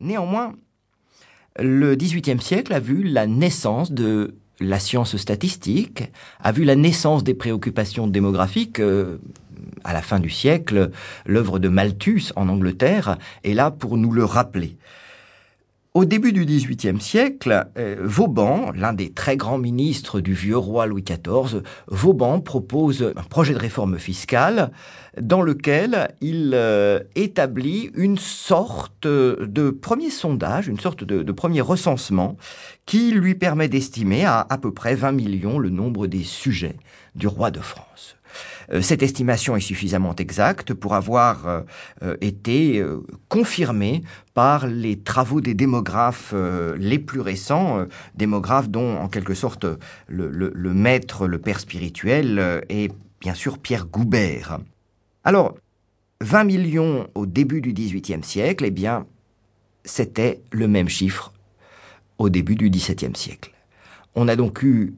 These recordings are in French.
Néanmoins, le XVIIIe siècle a vu la naissance de la science statistique, a vu la naissance des préoccupations démographiques. Euh, à la fin du siècle, l'œuvre de Malthus en Angleterre est là pour nous le rappeler. Au début du XVIIIe siècle, euh, Vauban, l'un des très grands ministres du vieux roi Louis XIV, Vauban propose un projet de réforme fiscale dans lequel il euh, établit une sorte de premier sondage, une sorte de, premier recensement qui lui permet d'estimer à à peu près 20 millions le nombre des sujets du roi de France. Euh, cette estimation est suffisamment exacte pour avoir été confirmée par les travaux des démographes les plus récents, démographes dont en quelque sorte le, maître, le père spirituel est bien sûr Pierre Goubert. Alors, 20 millions au début du XVIIIe siècle, eh bien, c'était le même chiffre au début du XVIIe siècle. On a donc eu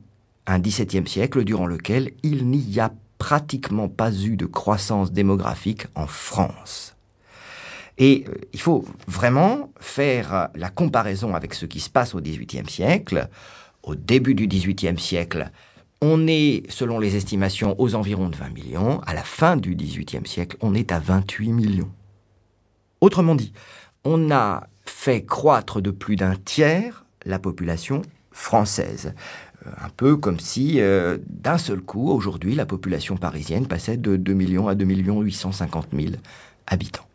un XVIIe siècle durant lequel il n'y a pratiquement pas eu de croissance démographique en France. Et euh, il faut vraiment faire la comparaison avec ce qui se passe au XVIIIe siècle. Au début du XVIIIe siècle, on est, selon les estimations, aux environs de 20 millions. À la fin du XVIIIe siècle, on est à 28 millions. Autrement dit, on a fait croître de plus d'un tiers la population française un peu comme si, euh, d'un seul coup, aujourd'hui, la population parisienne passait de 2 millions à 2 millions 850 000 habitants.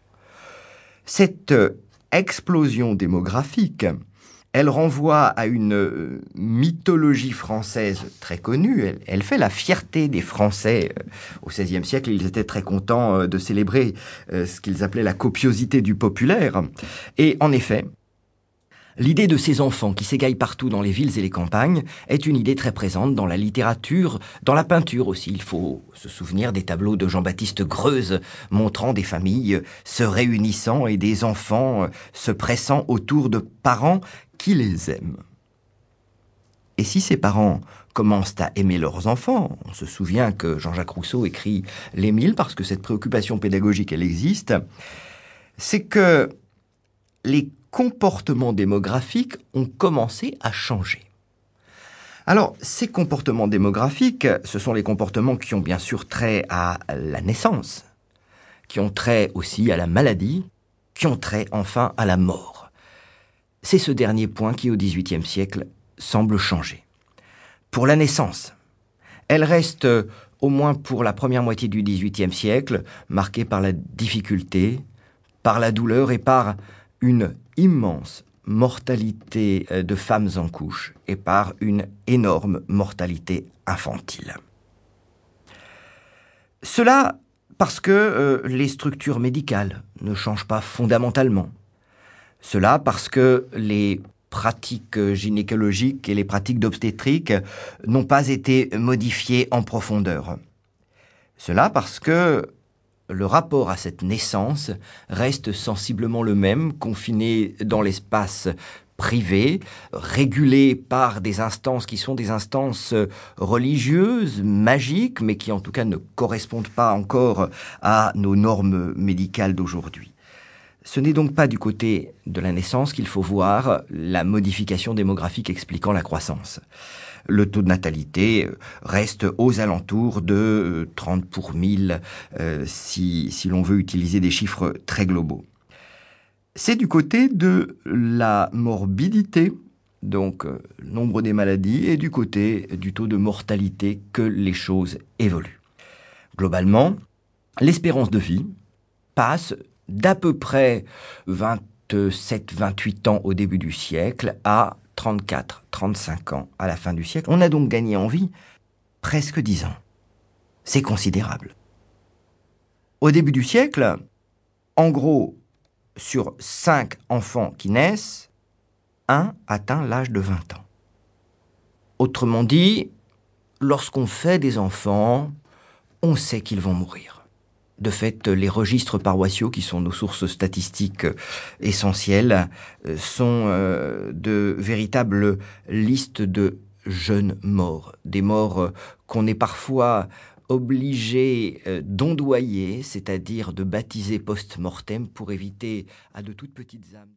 Cette euh, explosion démographique, elle renvoie à une euh, mythologie française très connue. Elle, elle fait la fierté des Français au XVIe siècle. Ils étaient très contents de célébrer ce qu'ils appelaient la copiosité du populaire. Et en effet, L'idée de ces enfants qui s'égaillent partout dans les villes et les campagnes est une idée très présente dans la littérature, dans la peinture aussi. Il faut se souvenir des tableaux de Jean-Baptiste Greuze montrant des familles se réunissant et des enfants se pressant autour de parents qui les aiment. Et si ces parents commencent à aimer leurs enfants, on se souvient que Jean-Jacques Rousseau écrit L'Émile parce que cette préoccupation pédagogique elle existe, c'est que les comportements démographiques ont commencé à changer. Alors, ces comportements démographiques, ce sont les comportements qui ont bien sûr trait à la naissance, qui ont trait aussi à la maladie, qui ont trait enfin à la mort. C'est ce dernier point qui, au XVIIIe siècle, semble changer. Pour la naissance, elle reste, au moins pour la première moitié du XVIIIe siècle, marquée par la difficulté, par la douleur et par une immense mortalité euh, de femmes en couche et par une énorme mortalité infantile. Cela parce que euh, les structures médicales ne changent pas fondamentalement. Cela parce que les pratiques gynécologiques et les pratiques d'obstétrique n'ont pas été modifiées en profondeur. Cela parce que le rapport à cette naissance reste sensiblement le même, confiné dans l'espace privé, régulé par des instances qui sont des instances religieuses, magiques, mais qui en tout cas ne correspondent pas encore à nos normes médicales d'aujourd'hui. Ce n'est donc pas du côté de la naissance qu'il faut voir la modification démographique expliquant la croissance le taux de natalité euh, reste aux alentours de 30 euh, pour 1000 euh, si, l'on veut utiliser des chiffres très globaux. C'est du côté de la morbidité, donc le nombre des maladies, et du côté du taux de mortalité que les choses évoluent. Globalement, l'espérance de vie passe d'à peu près 27-28 ans au début du siècle à 34, 35 ans à la fin du siècle. On a donc gagné en vie presque 10 ans. C'est considérable. Au début du siècle, en gros, sur 5 enfants qui naissent, un atteint l'âge de 20 ans. Autrement dit, lorsqu'on fait des enfants, on sait qu'ils vont mourir. De fait, les registres paroissiaux, qui sont nos sources statistiques essentielles, euh, sont euh, de véritables listes de jeunes morts, des morts euh, qu'on est parfois obligé d'ondoyer, c'est-à-dire de baptiser post-mortem pour éviter à de toutes petites âmes.